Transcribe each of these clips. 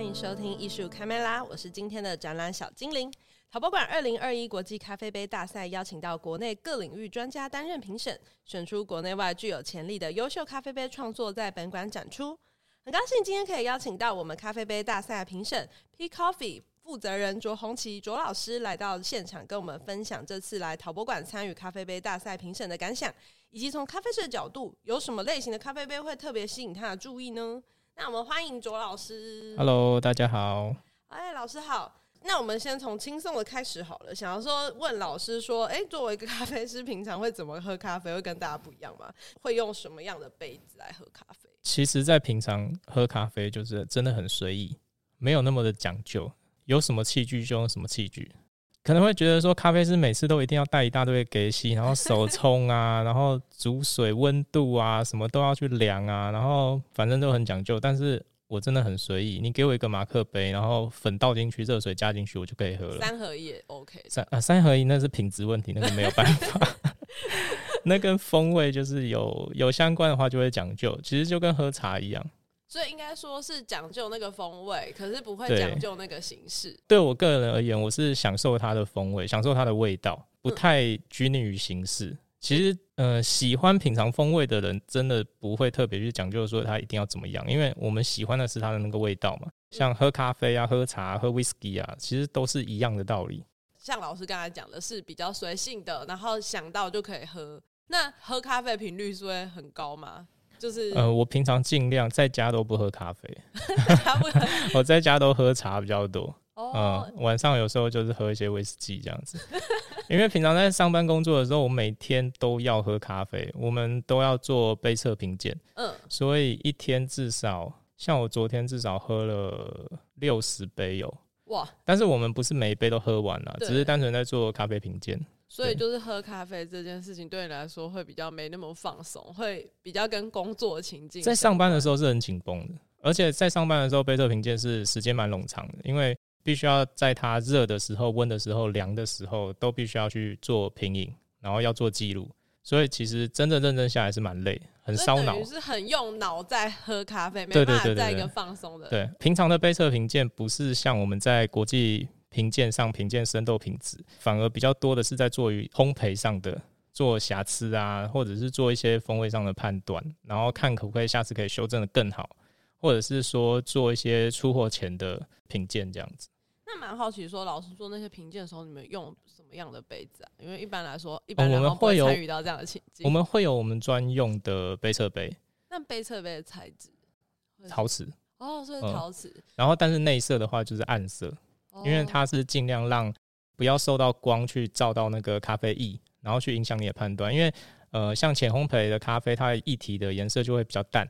欢迎收听艺术开麦拉，我是今天的展览小精灵。陶博馆二零二一国际咖啡杯大赛邀请到国内各领域专家担任评审，选出国内外具有潜力的优秀咖啡杯创作，在本馆展出。很高兴今天可以邀请到我们咖啡杯大赛的评审 P Coffee 负责人卓红旗卓老师来到现场，跟我们分享这次来陶博馆参与咖啡杯大赛评审的感想，以及从咖啡师的角度，有什么类型的咖啡杯会特别吸引他的注意呢？那我们欢迎卓老师。Hello，大家好。哎，老师好。那我们先从轻松的开始好了。想要说问老师说，哎，作为一个咖啡师，平常会怎么喝咖啡？会跟大家不一样吗？会用什么样的杯子来喝咖啡？其实，在平常喝咖啡就是真的很随意，没有那么的讲究，有什么器具就用什么器具。可能会觉得说，咖啡师每次都一定要带一大堆给吸，然后手冲啊，然后煮水温度啊，什么都要去量啊，然后反正都很讲究。但是我真的很随意，你给我一个马克杯，然后粉倒进去，热水加进去，我就可以喝了。三合一也 OK。三啊，三合一那是品质问题，那个没有办法。那跟风味就是有有相关的话，就会讲究。其实就跟喝茶一样。所以应该说是讲究那个风味，可是不会讲究那个形式。对，对我个人而言，我是享受它的风味，享受它的味道，不太拘泥于形式。嗯、其实，呃，喜欢品尝风味的人，真的不会特别去讲究说它一定要怎么样，因为我们喜欢的是它的那个味道嘛。像喝咖啡啊、喝茶、喝 whisky 啊，其实都是一样的道理。像老师刚才讲的是比较随性的，然后想到就可以喝。那喝咖啡频率是会很高吗？就是呃，我平常尽量在家都不喝咖啡，我在家都喝茶比较多。嗯、呃，晚上有时候就是喝一些威士忌这样子。因为平常在上班工作的时候，我每天都要喝咖啡，我们都要做杯测评鉴。嗯，所以一天至少，像我昨天至少喝了六十杯有。哇！但是我们不是每一杯都喝完了，只是单纯在做咖啡评鉴。所以就是喝咖啡这件事情对你来说会比较没那么放松，会比较跟工作情境。在上班的时候是很紧绷的，而且在上班的时候杯测评鉴是时间蛮冗长的，因为必须要在它热的时候、温的时候、凉的时候都必须要去做品饮，然后要做记录，所以其实真的认真下来是蛮累，很烧脑，是很用脑在喝咖啡，没办法在一个放松的。对，平常的杯测评鉴不是像我们在国际。评鉴上评鉴生豆品质，反而比较多的是在做于烘焙上的做瑕疵啊，或者是做一些风味上的判断，然后看可不可以下次可以修正的更好，或者是说做一些出货前的评鉴这样子。那蛮好奇说，老师做那些评鉴的时候，你们用什么样的杯子啊？因为一般来说，一般我们会参与到这样的情境。我们会有我们专用的杯测杯。那杯测杯的材质？陶瓷。哦，所以陶瓷。嗯，然后，但是内色的话就是暗色。因为它是尽量让不要受到光去照到那个咖啡液，然后去影响你的判断。因为呃，像浅烘焙的咖啡，它的液体的颜色就会比较淡；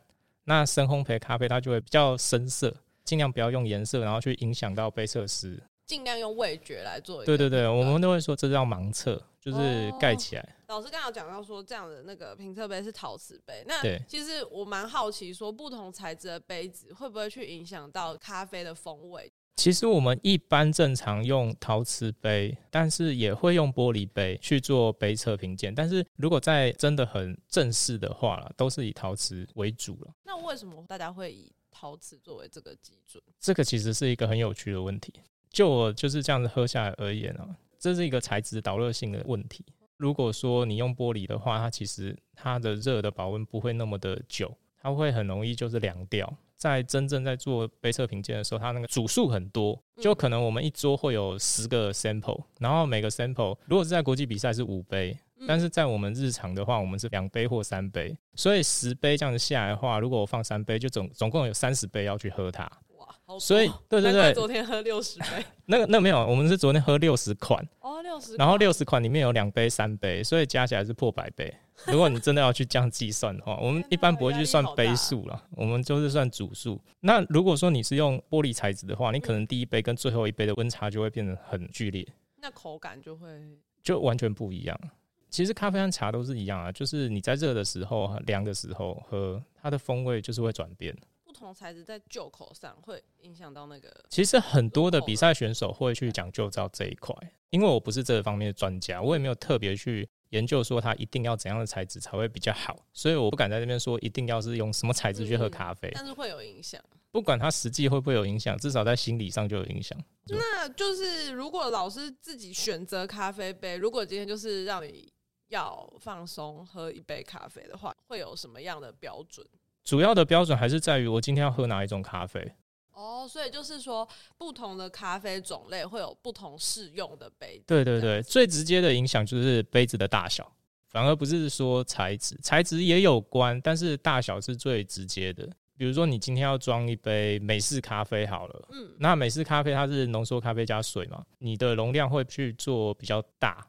那深烘焙咖啡它就会比较深色。尽量不要用颜色，然后去影响到杯测师。尽量用味觉来做。对对对，我们都会说这叫盲测，就是盖起来。老师刚刚讲到说，这样的那个评测杯是陶瓷杯。那其实我蛮好奇，说不同材质的杯子会不会去影响到咖啡的风味？其实我们一般正常用陶瓷杯，但是也会用玻璃杯去做杯测评鉴。但是如果在真的很正式的话啦，都是以陶瓷为主了。那为什么大家会以陶瓷作为这个基准？这个其实是一个很有趣的问题。就我就是这样子喝下来而言啊，这是一个材质导热性的问题。如果说你用玻璃的话，它其实它的热的保温不会那么的久，它会很容易就是凉掉。在真正在做杯测评鉴的时候，它那个组数很多，就可能我们一桌会有十个 sample，然后每个 sample 如果是在国际比赛是五杯，但是在我们日常的话，我们是两杯或三杯，所以十杯这样子下来的话，如果我放三杯，就总总共有三十杯要去喝它。所以对对对，昨天喝六十杯，那个那个没有，我们是昨天喝六十款哦，六十，然后六十款里面有两杯、三杯，所以加起来是破百杯。如果你真的要去这样计算的话，我们一般不会去算杯数了，我们就是算组数。那如果说你是用玻璃材质的话，你可能第一杯跟最后一杯的温差就会变得很剧烈，那口感就会就完全不一样。其实咖啡和茶都是一样啊，就是你在热的时候、凉的时候喝，它的风味就是会转变。不同材质在旧口上会影响到那个。其实很多的比赛选手会去讲究到这一块，因为我不是这方面的专家，我也没有特别去。研究说它一定要怎样的材质才会比较好，所以我不敢在这边说一定要是用什么材质去喝咖啡，嗯，但是会有影响。不管它实际会不会有影响，至少在心理上就有影响。那就是如果老师自己选择咖啡杯，如果今天就是让你要放松喝一杯咖啡的话，会有什么样的标准？主要的标准还是在于我今天要喝哪一种咖啡。哦，所以就是说，不同的咖啡种类会有不同适用的杯子。对对对，最直接的影响就是杯子的大小，反而不是说材质，材质也有关，但是大小是最直接的。比如说，你今天要装一杯美式咖啡好了，嗯，那美式咖啡它是浓缩咖啡加水嘛，你的容量会去做比较大。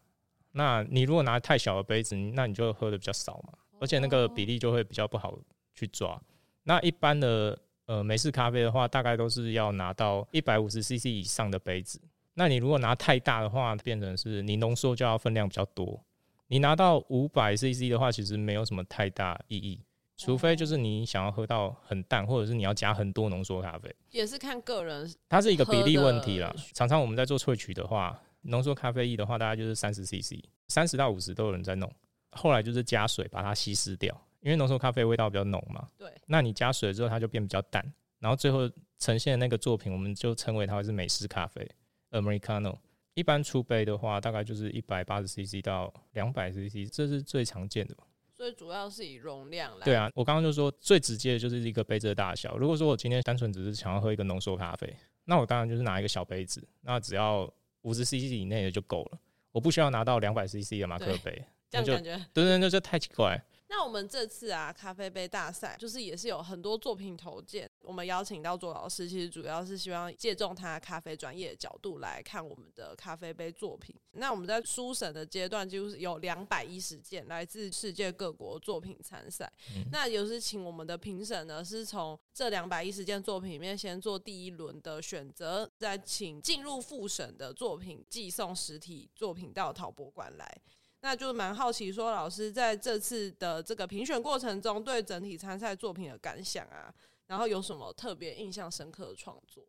那你如果拿太小的杯子，那你就喝的比较少嘛，而且那个比例就会比较不好去抓。那一般的呃美式咖啡的话，大概都是要拿到一百五十 CC 以上的杯子。那你如果拿太大的话，变成是你浓缩就要分量比较多。你拿到五百 CC 的话，其实没有什么太大意义。除非就是你想要喝到很淡，或者是你要加很多浓缩咖啡，也是看个人。它是一个比例问题啦。常常我们在做萃取的话，浓缩咖啡液的话，大概就是三十 CC，三十到五十都有人在弄。后来就是加水把它稀释掉，因为浓缩咖啡味道比较浓嘛。对。那你加水之后，它就变比较淡，然后最后呈现的那个作品，我们就称为它是美式咖啡 （Americano）。一般出杯的话，大概就是一百八十 CC 到两百 CC，这是最常见的。所以主要是以容量来。对啊，我刚刚就说最直接的就是一个杯子的大小。如果说我今天单纯只是想要喝一个浓缩咖啡，那我当然就是拿一个小杯子，那只要五十 CC 以内的就够了，我不需要拿到两百 CC 的马克杯。这样感觉对对，那就太奇怪。那我们这次啊，咖啡杯大赛就是也是有很多作品投件，我们邀请到左老师，其实主要是希望借重他咖啡专业的角度来看我们的咖啡杯作品。那我们在初审的阶段，就是有两百一十件来自世界各国作品参赛。嗯、那也是请我们的评审呢，是从这两百一十件作品里面先做第一轮的选择，再请进入复审的作品寄送实体作品到陶博馆来。那就蛮好奇，说老师在这次的这个评选过程中，对整体参赛作品的感想啊，然后有什么特别印象深刻的创作？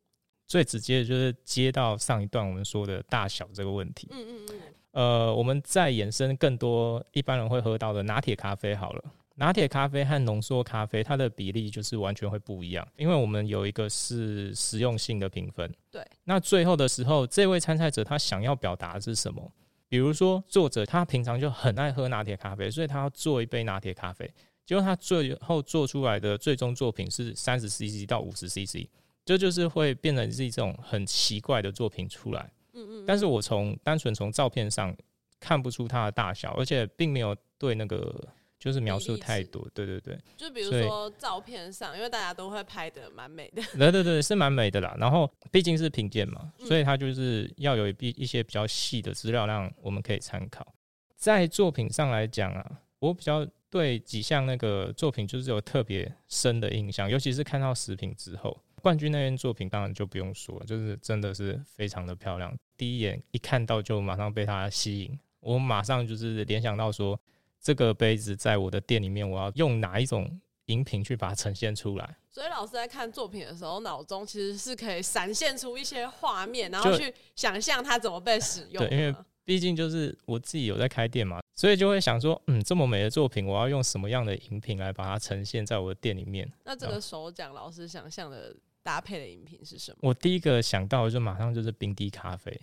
最直接的就是接到上一段我们说的大小这个问题。嗯嗯嗯。呃，我们再延伸更多一般人会喝到的拿铁咖啡好了，拿铁咖啡和浓缩咖啡它的比例就是完全会不一样，因为我们有一个是实用性的评分。对。那最后的时候，这位参赛者他想要表达的是什么？比如说，作者他平常就很爱喝拿铁咖啡，所以他要做一杯拿铁咖啡。结果他最后做出来的最终作品是三十 CC 到五十 CC，这就是会变成是一种很奇怪的作品出来。嗯嗯。但是我从单纯从照片上看不出它的大小，而且并没有对那个。就是描述太多，对对对，就比如说照片上，因为大家都会拍的蛮美的，对对对，是蛮美的啦。然后毕竟是评鉴嘛，所以它就是要有一一些比较细的资料，让我们可以参考。在作品上来讲啊，我比较对几项那个作品就是有特别深的印象，尤其是看到食品之后，冠军那件作品当然就不用说了，就是真的是非常的漂亮，第一眼一看到就马上被它吸引，我马上就是联想到说。这个杯子在我的店里面，我要用哪一种饮品去把它呈现出来？所以老师在看作品的时候，脑中其实是可以闪现出一些画面，然后去想象它怎么被使用。对，因为毕竟就是我自己有在开店嘛，所以就会想说，嗯，这么美的作品，我要用什么样的饮品来把它呈现在我的店里面？那这个手奖老师想象的搭配的饮品是什么？我第一个想到的就马上就是冰滴咖啡。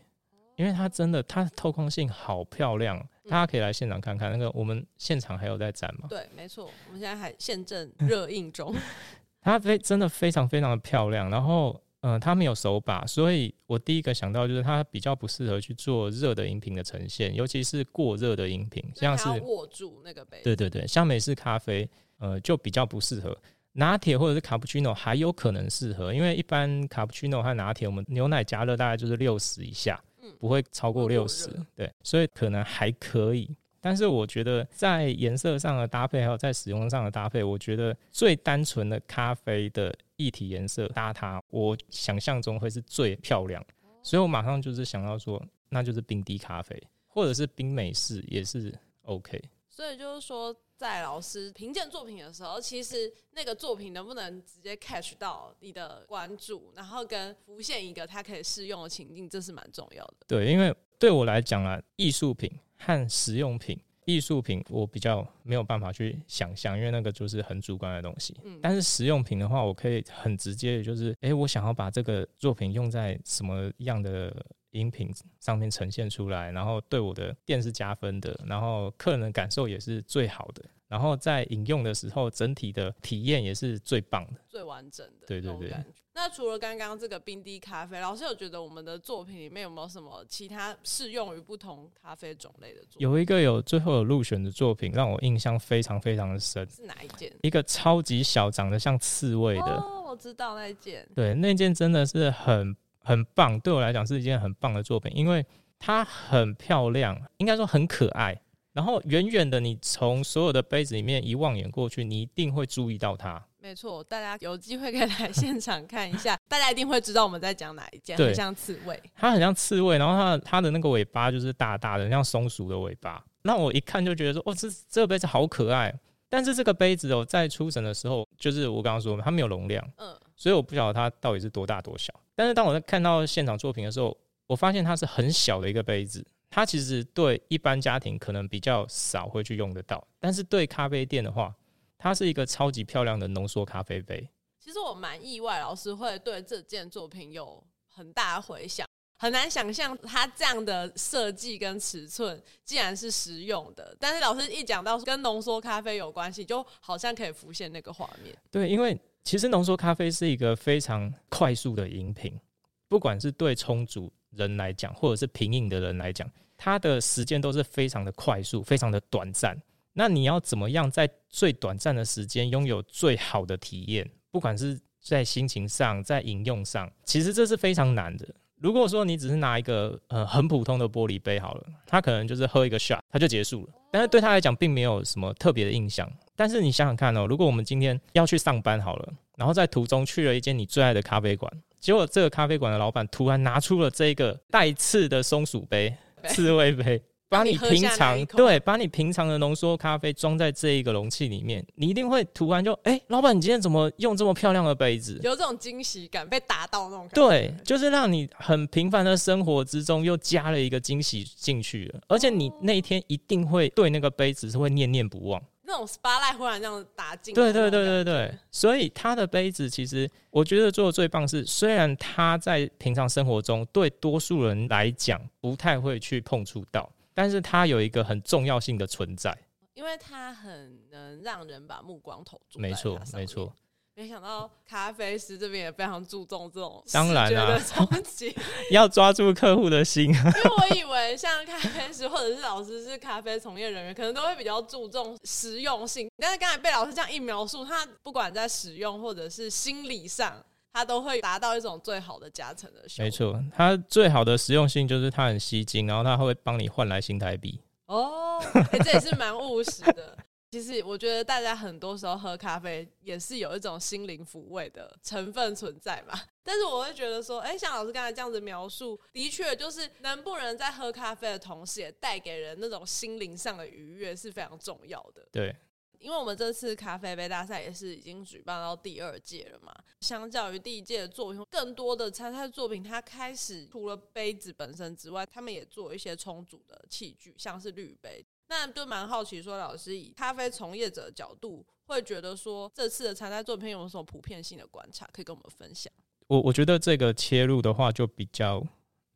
因为它真的，它透空性好漂亮，大家可以来现场看看。那个我们现场还有在展吗？对，没错，我们现在还现正热映中。它非真的非常非常的漂亮，然后嗯、呃，它没有手把，所以我第一个想到就是它比较不适合去做热的饮品的呈现，尤其是过热的饮品，像是握住那个杯。对对对，像美式咖啡，呃，就比较不适合。拿铁或者是卡布奇诺还有可能适合，因为一般卡布奇诺和拿铁，我们牛奶加热大概就是六十以下。不会超过六十，对，所以可能还可以。但是我觉得在颜色上的搭配，还有在使用上的搭配，我觉得最单纯的咖啡的液体颜色搭它，我想象中会是最漂亮。所以我马上就是想要说，那就是冰滴咖啡，或者是冰美式也是 OK。所以就是说，在老师评鉴作品的时候，其实那个作品能不能直接 catch 到你的关注，然后跟浮现一个它可以适用的情境，这是蛮重要的。对，因为对我来讲啊，艺术品和实用品艺术品我比较没有办法去想象，因为那个就是很主观的东西。嗯，但是实用品的话，我可以很直接的，就是，哎、欸，我想要把这个作品用在什么样的饮品上面呈现出来，然后对我的店是加分的，然后客人的感受也是最好的。然后在饮用的时候，整体的体验也是最棒的、最完整的。对对对。那除了刚刚这个冰滴咖啡，老师有觉得我们的作品里面有没有什么其他适用于不同咖啡种类的作品？有一个有最后有入选的作品，让我印象非常非常的深。是哪一件？一个超级小，长得像刺猬的。哦，我知道那一件。对，那件真的是很很棒，对我来讲是一件很棒的作品，因为它很漂亮，应该说很可爱。然后远远的，你从所有的杯子里面一望眼过去，你一定会注意到它。没错，大家有机会可以来现场看一下，大家一定会知道我们在讲哪一件。很像刺猬，它很像刺猬，然后它的它的那个尾巴就是大大的，像松鼠的尾巴。那我一看就觉得说，哦，这这个杯子好可爱。但是这个杯子哦，在出审的时候，就是我刚刚说它没有容量，嗯，所以我不晓得它到底是多大多小。但是当我在看到现场作品的时候，我发现它是很小的一个杯子。它其实对一般家庭可能比较少会去用得到，但是对咖啡店的话，它是一个超级漂亮的浓缩咖啡杯。其实我蛮意外，老师会对这件作品有很大的回响，很难想象它这样的设计跟尺寸竟然是实用的。但是老师一讲到跟浓缩咖啡有关系，就好像可以浮现那个画面。对，因为其实浓缩咖啡是一个非常快速的饮品，不管是对冲煮人来讲，或者是品饮的人来讲，它的时间都是非常的快速，非常的短暂。那你要怎么样在最短暂的时间拥有最好的体验？不管是在心情上，在饮用上，其实这是非常难的。如果说你只是拿一个呃很普通的玻璃杯好了，它可能就是喝一个 shot，它就结束了。但是对他来讲，并没有什么特别的印象。但是你想想看哦，如果我们今天要去上班好了，然后在途中去了一间你最爱的咖啡馆。结果这个咖啡馆的老板突然拿出了这个带刺的松鼠杯、刺猬杯，把你平常对，把你平常的浓缩咖啡装在这一个容器里面，你一定会突然就哎、欸，老板，你今天怎么用这么漂亮的杯子？有这种惊喜感，被打到那种感觉。对，就是让你很平凡的生活之中又加了一个惊喜进去了，而且你那一天一定会对那个杯子是会念念不忘。那种 spotlight 忽然这样打进，对对对对对，所以他的杯子其实我觉得做的最棒是，虽然他在平常生活中对多数人来讲不太会去碰触到，但是他有一个很重要性的存在，因为他很能让人把目光投注。没错，没错。没想到咖啡师这边也非常注重这种当然啦，冲 要抓住客户的心。因为我以为像咖啡师或者是老师是咖啡从业人员，可能都会比较注重实用性。但是刚才被老师这样一描述，他不管在使用或者是心理上，他都会达到一种最好的加成的效果。没错，它最好的实用性就是它很吸睛，然后它会帮你换来新台币。哦，欸，这也是蛮务实的。其实我觉得大家很多时候喝咖啡也是有一种心灵抚慰的成分存在嘛。但是我会觉得说，哎，像老师刚才这样子描述，的确就是能不能在喝咖啡的同时，也带给人那种心灵上的愉悦是非常重要的。对，因为我们这次咖啡杯大赛也是已经举办到第二届了嘛。相较于第一届的作品，更多的参赛作品，它开始除了杯子本身之外，他们也做一些充足的器具，像是滤杯。那就蛮好奇，说老师以咖啡从业者的角度，会觉得说这次的参赛作品有什么普遍性的观察，可以跟我们分享？我我觉得这个切入的话，就比较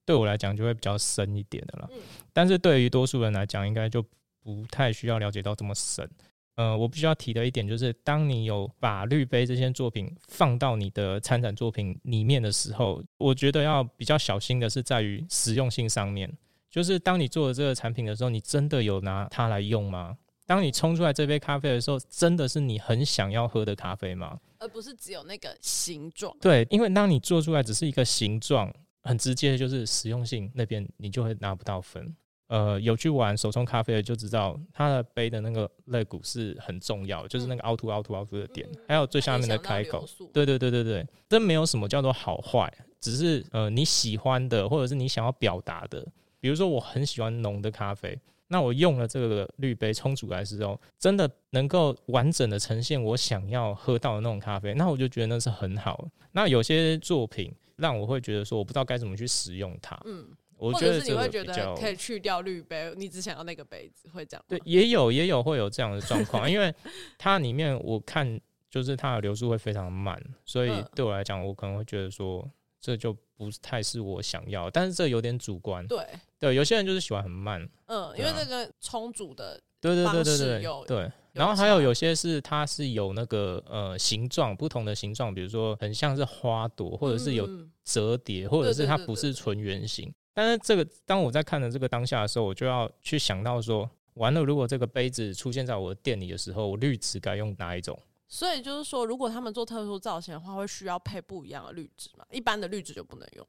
对我来讲就会比较深一点的了。嗯，但是对于多数人来讲，应该就不太需要了解到这么深。呃，我必须要提的一点就是，当你有把滤杯这些作品放到你的参展作品里面的时候，我觉得要比较小心的是在于实用性上面。就是当你做了这个产品的时候，你真的有拿它来用吗？当你冲出来这杯咖啡的时候，真的是你很想要喝的咖啡吗？而不是只有那个形状。对，因为当你做出来只是一个形状，很直接的就是实用性那边你就会拿不到分。呃，有去玩手冲咖啡的就知道，它的杯的那个肋骨是很重要的，就是那个凹凸凹凸凹凸的点，嗯、还有最下面的开口。对对对对对，这没有什么叫做好坏，只是呃你喜欢的或者是你想要表达的。比如说，我很喜欢浓的咖啡，那我用了这个滤杯冲煮来的时候，真的能够完整的呈现我想要喝到的那种咖啡，那我就觉得那是很好。那有些作品让我会觉得说，我不知道该怎么去使用它。嗯，我觉得是你会觉得可以去掉滤杯，你只想要那个杯子，会这样？对，也有也有会有这样的状况，因为它里面我看就是它的流速会非常慢，所以对我来讲，我可能会觉得说这就不太是我想要，但是这有点主观。对对，有些人就是喜欢很慢，嗯，因为这个充足的对对对对对对。然后还有有些是它是有那个呃形状不同的形状，比如说很像是花朵，或者是有折叠，或者是它不是纯圆形。但是这个当我在看的这个当下的时候，我就要去想到说，完了，如果这个杯子出现在我的店里的时候，我滤纸该用哪一种？所以就是说，如果他们做特殊造型的话，会需要配不一样的滤纸嘛？一般的滤纸就不能用。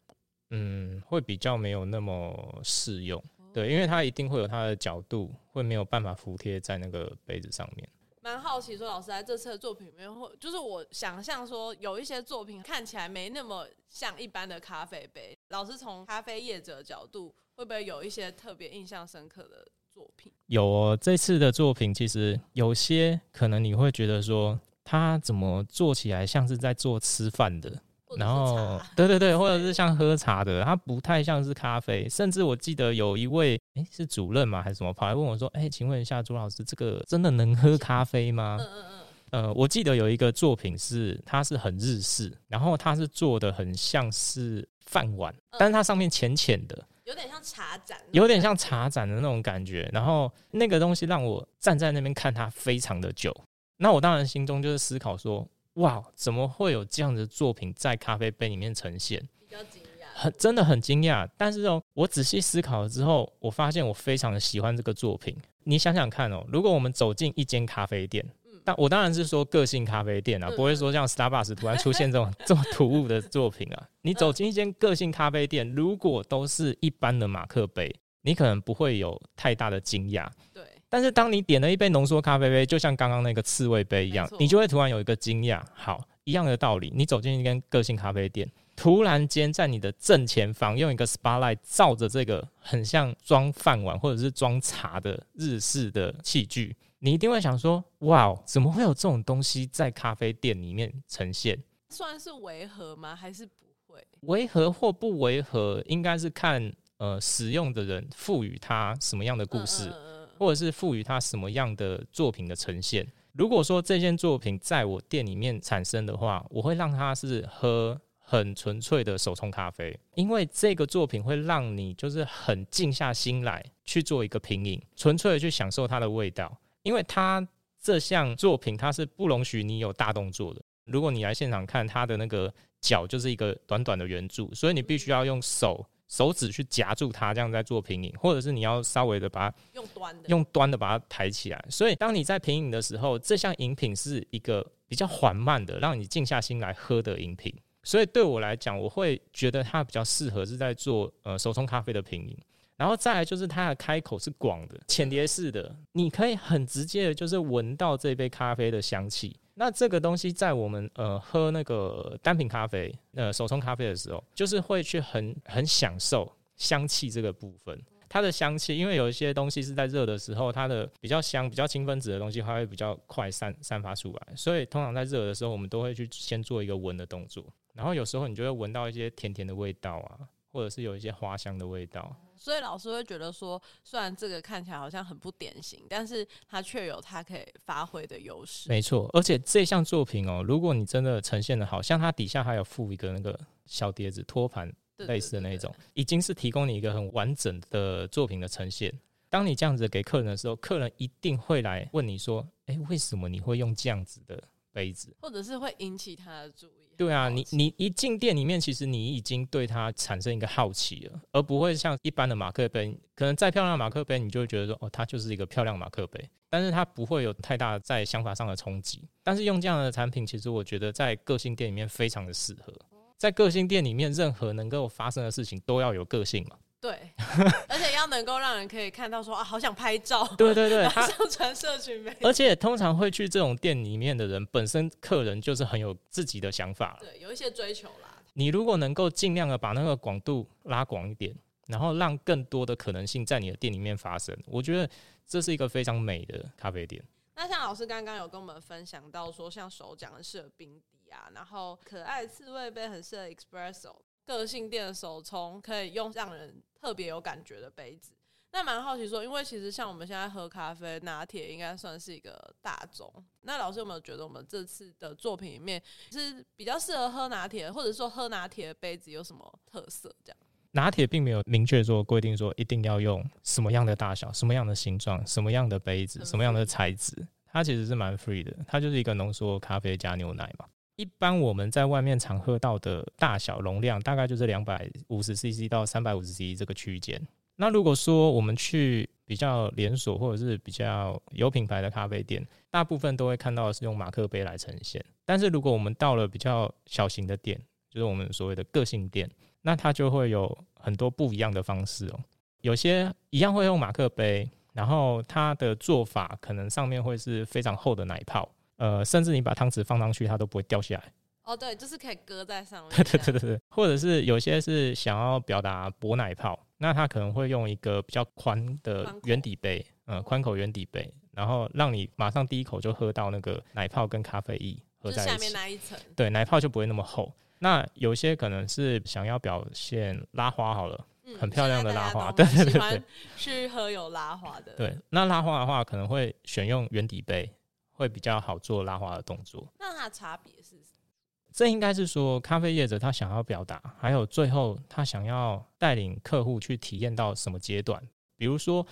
嗯，会比较没有那么适用。对，因为它一定会有它的角度，会没有办法服贴在那个杯子上面。蛮好奇说，老师在这次的作品里面，会就是我想象说，有一些作品看起来没那么像一般的咖啡杯。老师从咖啡业者的角度，会不会有一些特别印象深刻的作品？有哦，这次的作品其实有些可能你会觉得说，它怎么做起来像是在做吃饭的。然后，对对对，或者是像喝茶的，它不太像是咖啡。甚至我记得有一位，哎，是主任吗？还是什么？跑来问我说：“哎，请问一下朱老师，这个真的能喝咖啡吗？”嗯嗯嗯。呃，我记得有一个作品是，它是很日式，然后它是做的很像是饭碗，但是它上面浅浅的，有点像茶盏，有点像茶盏的那种感觉。然后那个东西让我站在那边看它非常的久。那我当然心中就是思考说。哇，怎么会有这样的作品在咖啡杯里面呈现？比较惊讶，很真的很惊讶。但是哦，我仔细思考了之后，我发现我非常的喜欢这个作品。你想想看哦，如果我们走进一间咖啡店，嗯，但我当然是说个性咖啡店啊，嗯、不会说像 Starbucks 突然出现这种 这么突兀的作品啊。你走进一间个性咖啡店，如果都是一般的马克杯，你可能不会有太大的惊讶。对。但是当你点了一杯浓缩咖啡杯，就像刚刚那个刺猬杯一样，你就会突然有一个惊讶。好，一样的道理，你走进一间个性咖啡店，突然间在你的正前方用一个 spotlight 照着这个很像装饭碗或者是装茶的日式的器具，你一定会想说：哇，怎么会有这种东西在咖啡店里面呈现？算是违和吗？还是不会？违和或不违和，应该是看呃使用的人赋予它什么样的故事。嗯嗯或者是赋予它什么样的作品的呈现？如果说这件作品在我店里面产生的话，我会让它是喝很纯粹的手冲咖啡，因为这个作品会让你就是很静下心来去做一个品饮，纯粹的去享受它的味道。因为它这项作品它是不容许你有大动作的。如果你来现场看它的那个脚就是一个短短的圆柱，所以你必须要用手。手指去夹住它，这样在做品饮，或者是你要稍微的把它用端的用端的把它抬起来。所以，当你在品饮的时候，这项饮品是一个比较缓慢的，让你静下心来喝的饮品。所以，对我来讲，我会觉得它比较适合是在做呃手冲咖啡的品饮。然后再来就是它的开口是广的，浅碟式的，你可以很直接的就是闻到这杯咖啡的香气。那这个东西在我们呃喝那个单品咖啡呃手冲咖啡的时候，就是会去很很享受香气这个部分。它的香气，因为有一些东西是在热的时候，它的比较香、比较轻分子的东西，它会比较快散散发出来。所以通常在热的时候，我们都会去先做一个闻的动作。然后有时候你就会闻到一些甜甜的味道啊，或者是有一些花香的味道。所以老师会觉得说，虽然这个看起来好像很不典型，但是它却有它可以发挥的优势。没错，而且这项作品哦，如果你真的呈现的好，像它底下还有附一个那个小碟子托盘类似的那种，已经是提供你一个很完整的作品的呈现。当你这样子给客人的时候，客人一定会来问你说：“哎，为什么你会用这样子的杯子？”或者是会引起他的注意。对啊，你你一进店里面，其实你已经对它产生一个好奇了，而不会像一般的马克杯，可能再漂亮的马克杯，你就会觉得说，哦，它就是一个漂亮马克杯，但是它不会有太大在想法上的冲击。但是用这样的产品，其实我觉得在个性店里面非常的适合，在个性店里面，任何能够发生的事情都要有个性嘛。对，而且要能够让人可以看到说啊，好想拍照。对 对对，上 传社群媒体。而且通常会去这种店里面的人，本身客人就是很有自己的想法。对，有一些追求啦。你如果能够尽量的把那个广度拉广一点，然后让更多的可能性在你的店里面发生，我觉得这是一个非常美的咖啡店。那像老师刚刚有跟我们分享到说，像手讲很适合冰滴啊，然后可爱刺猬杯很适合 espresso。个性店的手冲可以用让人特别有感觉的杯子。那蛮好奇说，因为其实像我们现在喝咖啡，拿铁应该算是一个大众。那老师有没有觉得我们这次的作品里面是比较适合喝拿铁，或者说喝拿铁的杯子有什么特色？这样？拿铁并没有明确说规定说一定要用什么样的大小、什么样的形状、什么样的杯子、什么样的材质，它其实是蛮 free 的。它就是一个浓缩咖啡加牛奶嘛。一般我们在外面常喝到的大小容量，大概就是两百五十 CC 到三百五十 CC 这个区间。那如果说我们去比较连锁或者是比较有品牌的咖啡店，大部分都会看到是用马克杯来呈现。但是如果我们到了比较小型的店，就是我们所谓的个性店。那它就会有很多不一样的方式哦，有些一样会用马克杯，然后它的做法可能上面会是非常厚的奶泡，呃，甚至你把汤匙放上去，它都不会掉下来。哦，对，就是可以搁在上面。对对对对对，或者是有些是想要表达薄奶泡，那它可能会用一个比较宽的圆底杯，嗯，宽口圆底杯，然后让你马上第一口就喝到那个奶泡跟咖啡液合在一起，下面那一层，对，奶泡就不会那么厚。那有些可能是想要表现拉花好了，嗯、很漂亮的拉花，对对对对，去喝有拉花的。对，那拉花的话可能会选用圆底杯，会比较好做拉花的动作。那它的差别是什么？这应该是说咖啡业者他想要表达，还有最后他想要带领客户去体验到什么阶段。比如说，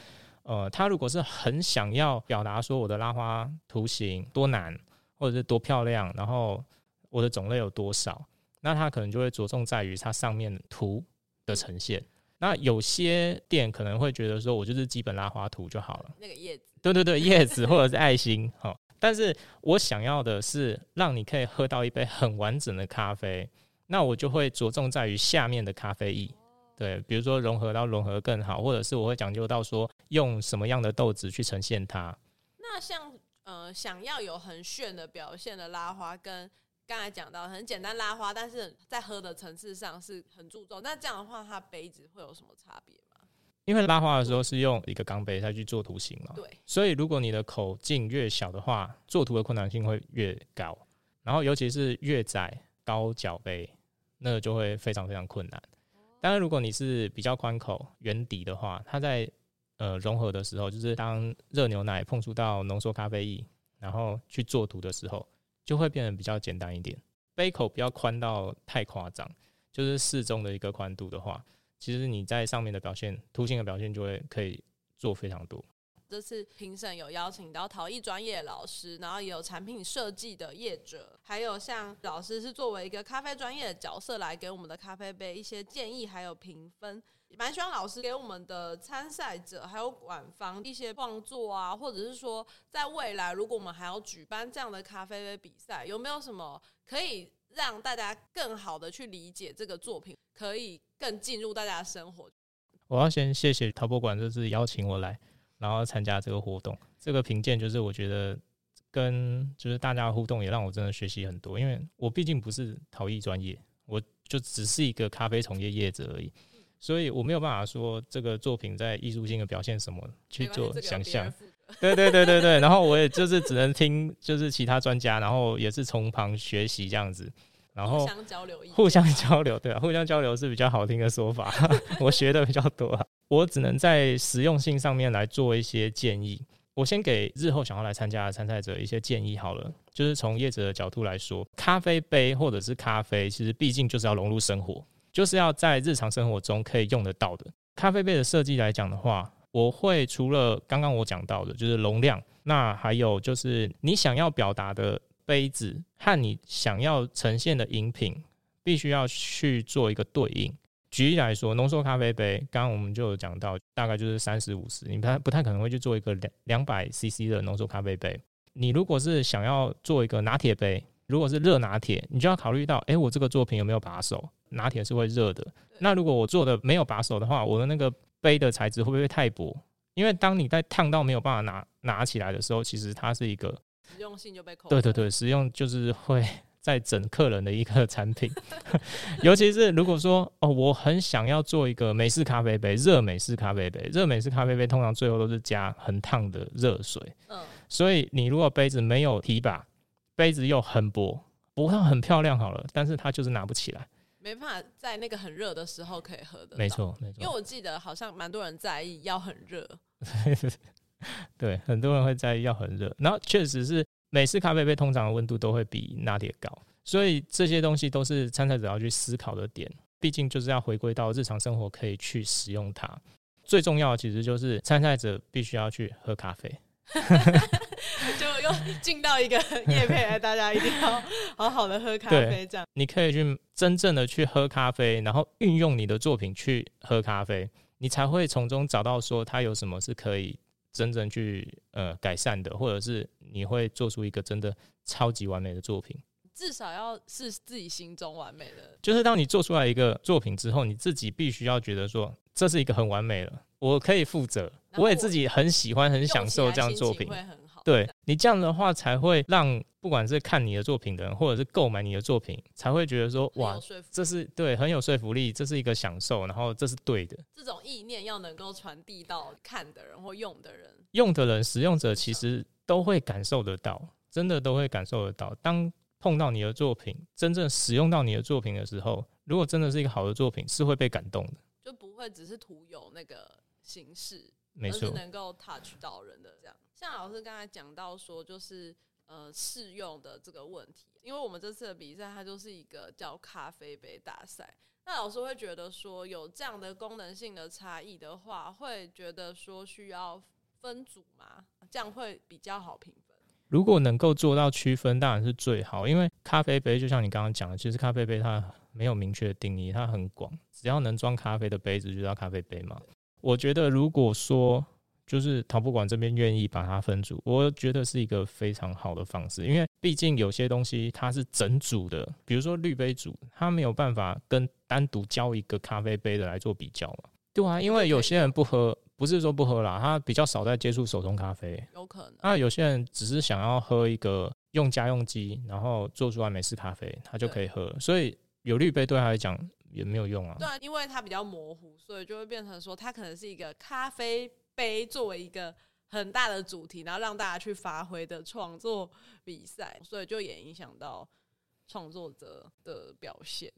呃，他如果是很想要表达说我的拉花图形多难，或者是多漂亮，然后我的种类有多少。那他可能就会着重在于它上面图的呈现。那有些店可能会觉得说，我就是基本拉花图就好了。那个叶子，对对对，叶子或者是爱心，好。但是我想要的是让你可以喝到一杯很完整的咖啡，那我就会着重在于下面的咖啡意。对，比如说融合到融合更好，或者是我会讲究到说用什么样的豆子去呈现它。那像呃，想要有很炫的表现的拉花跟。刚才讲到很简单拉花，但是在喝的层次上是很注重。那这样的话，它杯子会有什么差别？因为拉花的时候是用一个钢杯再去做图形嘛，对。所以如果你的口径越小的话，做图的困难性会越高。然后尤其是越窄高脚杯，那个就会非常非常困难。当然，如果你是比较宽口圆底的话，它在呃融合的时候，就是当热牛奶碰触到浓缩咖啡液，然后去做图的时候。就会变得比较简单一点，杯口不要宽到太夸张，就是适中的一个宽度的话，其实你在上面的表现，图形的表现就会可以做非常多。这次评审有邀请到陶艺专业老师，然后也有产品设计的业者，还有像老师是作为一个咖啡专业的角色来给我们的咖啡杯一些建议，还有评分。蛮希望老师给我们的参赛者还有馆方一些创作啊，或者是说，在未来如果我们还要举办这样的咖啡杯比赛，有没有什么可以让大家更好的去理解这个作品，可以更进入大家的生活？我要先谢谢陶博馆这次邀请我来，然后参加这个活动。这个评鉴就是我觉得跟就是大家的互动也让我真的学习很多，因为我毕竟不是陶艺专业，我就只是一个咖啡从业业者而已。所以我没有办法说这个作品在艺术性的表现什么去做想象，对对对对对。然后我也就是只能听，就是其他专家，然后也是从旁学习这样子，然后互相交流，互相交流，对啊，互相交流是比较好听的说法。我学的比较多啊，我只能在实用性上面来做一些建议。我先给日后想要来参加的参赛者一些建议好了，就是从业者的角度来说，咖啡杯或者是咖啡，其实毕竟就是要融入生活。就是要在日常生活中可以用得到的咖啡杯的设计来讲的话，我会除了刚刚我讲到的，就是容量，那还有就是你想要表达的杯子和你想要呈现的饮品，必须要去做一个对应。举例来说，浓缩咖啡杯，刚刚我们就有讲到，大概就是三十五十，你不太不太可能会去做一个两两百 CC 的浓缩咖啡杯。你如果是想要做一个拿铁杯，如果是热拿铁，你就要考虑到，哎，我这个作品有没有把手？拿铁是会热的，那如果我做的没有把手的话，我的那个杯的材质会不会太薄？因为当你在烫到没有办法拿拿起来的时候，其实它是一个实用性就被扣。对对对，实用就是会在整客人的一个 产品，尤其是如果说哦，我很想要做一个美式咖啡杯，热美式咖啡杯，热美式咖啡杯通常最后都是加很烫的热水，嗯，所以你如果杯子没有提把，杯子又很薄，不会很漂亮好了，但是它就是拿不起来。没办法在那个很热的时候可以喝的。没错，没错。因为我记得好像蛮多人在意要很热。对，很多人会在意要很热。然后确实是美式咖啡杯通常的温度都会比拿铁高，所以这些东西都是参赛者要去思考的点。毕竟就是要回归到日常生活可以去使用它。最重要的其实就是参赛者必须要去喝咖啡。就又进到一个 夜配来，大家一定要好好的喝咖啡。这样，你可以去真正的去喝咖啡，然后运用你的作品去喝咖啡，你才会从中找到说它有什么是可以真正去呃改善的，或者是你会做出一个真的超级完美的作品。至少要是自己心中完美的，就是当你做出来一个作品之后，你自己必须要觉得说这是一个很完美了，我可以负责，我，我也自己很喜欢、很享受这样作品。对，你这样的话才会让不管是看你的作品的人，或者是购买你的作品，才会觉得说哇，这是对很有说服力，这是一个享受，然后这是对的。这种意念要能够传递到看的人或用的人，用的人、使用者其实都会感受得到，真的都会感受得到。当碰到你的作品，真正使用到你的作品的时候，如果真的是一个好的作品，是会被感动的，就不会只是徒有那个形式，没错，而是能够 touch 到人的这样。像老师刚才讲到说，就是呃试用的这个问题，因为我们这次的比赛它就是一个叫咖啡杯大赛，那老师会觉得说有这样的功能性的差异的话，会觉得说需要分组吗？这样会比较好评分。如果能够做到区分，当然是最好。因为咖啡杯就像你刚刚讲的，其实咖啡杯它没有明确的定义，它很广，只要能装咖啡的杯子就叫咖啡杯嘛。我觉得如果说就是陶博馆这边愿意把它分组，我觉得是一个非常好的方式。因为毕竟有些东西它是整组的，比如说滤杯组，它没有办法跟单独交一个咖啡杯的来做比较嘛。对啊，因为有些人不喝。不是说不喝啦，他比较少在接触手冲咖啡，有可能。那有些人只是想要喝一个用家用机，然后做出来美式咖啡，他就可以喝。所以有滤杯对他来讲也没有用啊。对啊，因为它比较模糊，所以就会变成说，它可能是一个咖啡杯作为一个很大的主题，然后让大家去发挥的创作比赛，所以就也影响到创作者的表现。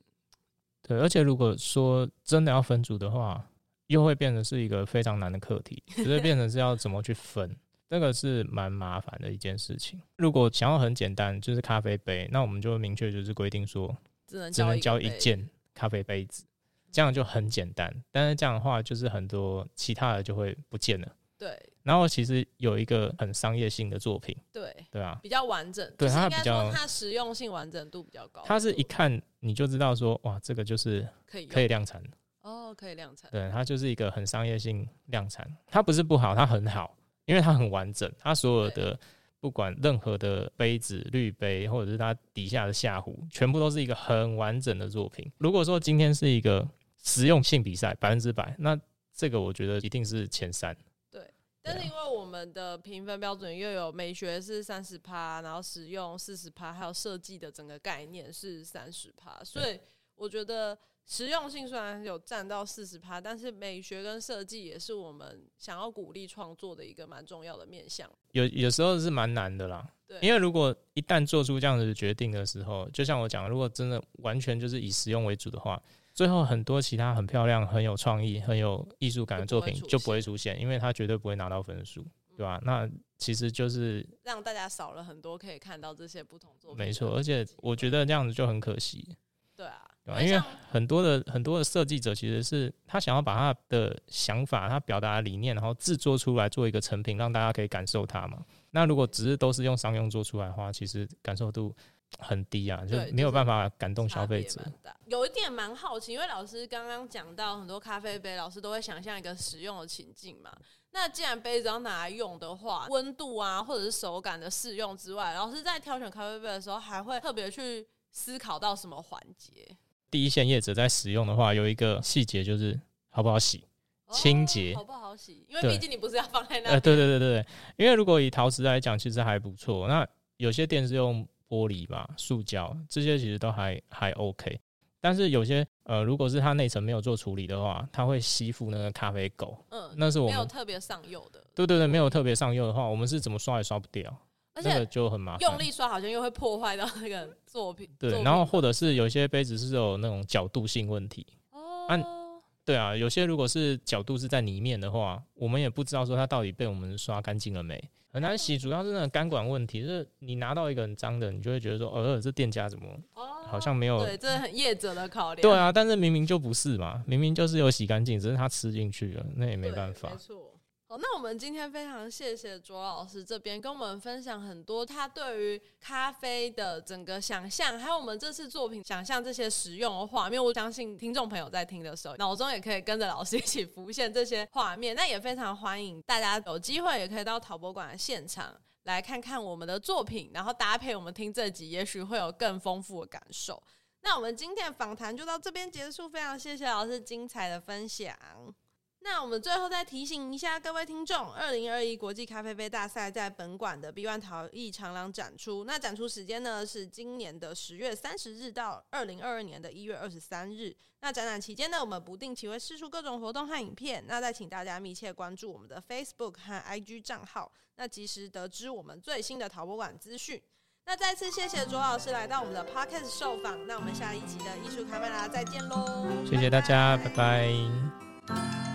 对，而且如果说真的要分组的话。又会变成是一个非常难的课题，只是变成是要怎么去分，这个是蛮麻烦的一件事情。如果想要很简单，就是咖啡杯，那我们就明确就是规定说，只能只能交一件咖啡杯子，这样就很简单。但是这样的话，就是很多其他的就会不见了。对。然后其实有一个很商业性的作品，对对啊，比较完整，对它比较它实用性完整度比较高。它是一看你就知道说，哇，这个就是可以可以量产的。哦，可以量产。对，它就是一个很商业性量产，它不是不好，它很好，因为它很完整，它所有的不管任何的杯子、滤杯，或者是它底下的下壶，全部都是一个很完整的作品。如果说今天是一个实用性比赛，百分之百，那这个我觉得一定是前三。对，但是因为我们的评分标准又有美学是三十趴，然后实用四十趴，还有设计的整个概念是三十趴，所以我觉得。实用性虽然有占到四十趴，但是美学跟设计也是我们想要鼓励创作的一个蛮重要的面向。有有时候是蛮难的啦，对，因为如果一旦做出这样子的决定的时候，就像我讲，如果真的完全就是以实用为主的话，最后很多其他很漂亮、很有创意、很有艺术感的作品就不会出现，因为它绝对不会拿到分数，对吧？那其实就是让大家少了很多可以看到这些不同作品。没错，而且我觉得这样子就很可惜。对啊。因为很多的很多的设计者其实是他想要把他的想法、他表达的理念，然后制作出来做一个成品，让大家可以感受它嘛。那如果只是都是用商用做出来的话，其实感受度很低啊，就没有办法感动消费者。有一点蛮好奇，因为老师刚刚讲到很多咖啡杯，老师都会想象一个使用的情境嘛。那既然杯子要拿来用的话，温度啊或者是手感的适用之外，老师在挑选咖啡杯的时候，还会特别去思考到什么环节？第一线业者在使用的话，有一个细节就是好不好洗，清洁、哦、好不好洗？因为毕竟你不是要放在那。呃，对对对对，因为如果以陶瓷来讲，其实还不错。那有些店是用玻璃吧、塑胶，这些其实都还还 OK。但是有些呃，如果是它内层没有做处理的话，它会吸附那个咖啡垢。嗯，那是我们没有特别上釉的。对对对，没有特别上釉的话，我们是怎么刷也刷不掉。而且那个就很麻烦。用力刷好像又会破坏到那个作品。对，然后或者是有些杯子是有那种角度性问题。哦。啊，对啊，有些如果是角度是在里面的话，我们也不知道说它到底被我们刷干净了没，很难洗。主要是那个钢管问题，就是你拿到一个很脏的，你就会觉得说，呃，这店家怎么好像没有？对，这是很业者的考量。对啊，但是明明就不是嘛，明明就是有洗干净，只是它吃进去了，那也没办法。没错。那我们今天非常谢谢卓老师这边跟我们分享很多他对于咖啡的整个想象，还有我们这次作品想象这些实用的画面。我相信听众朋友在听的时候，脑中也可以跟着老师一起浮现这些画面。那也非常欢迎大家有机会也可以到陶博馆的现场来看看我们的作品，然后搭配我们听这集，也许会有更丰富的感受。那我们今天的访谈就到这边结束，非常谢谢老师精彩的分享。那我们最后再提醒一下各位听众，二零二一国际咖啡杯大赛在本馆的 B One 陶艺长廊展出。那展出时间呢是今年的十月三十日到二零二二年的一月二十三日。那展览期间呢，我们不定期会释出各种活动和影片。那再请大家密切关注我们的 Facebook 和 IG 账号，那及时得知我们最新的陶博馆资讯。那再次谢谢卓老师来到我们的 Podcast 受访。那我们下一集的艺术卡麦啦再见喽！谢谢大家，拜拜。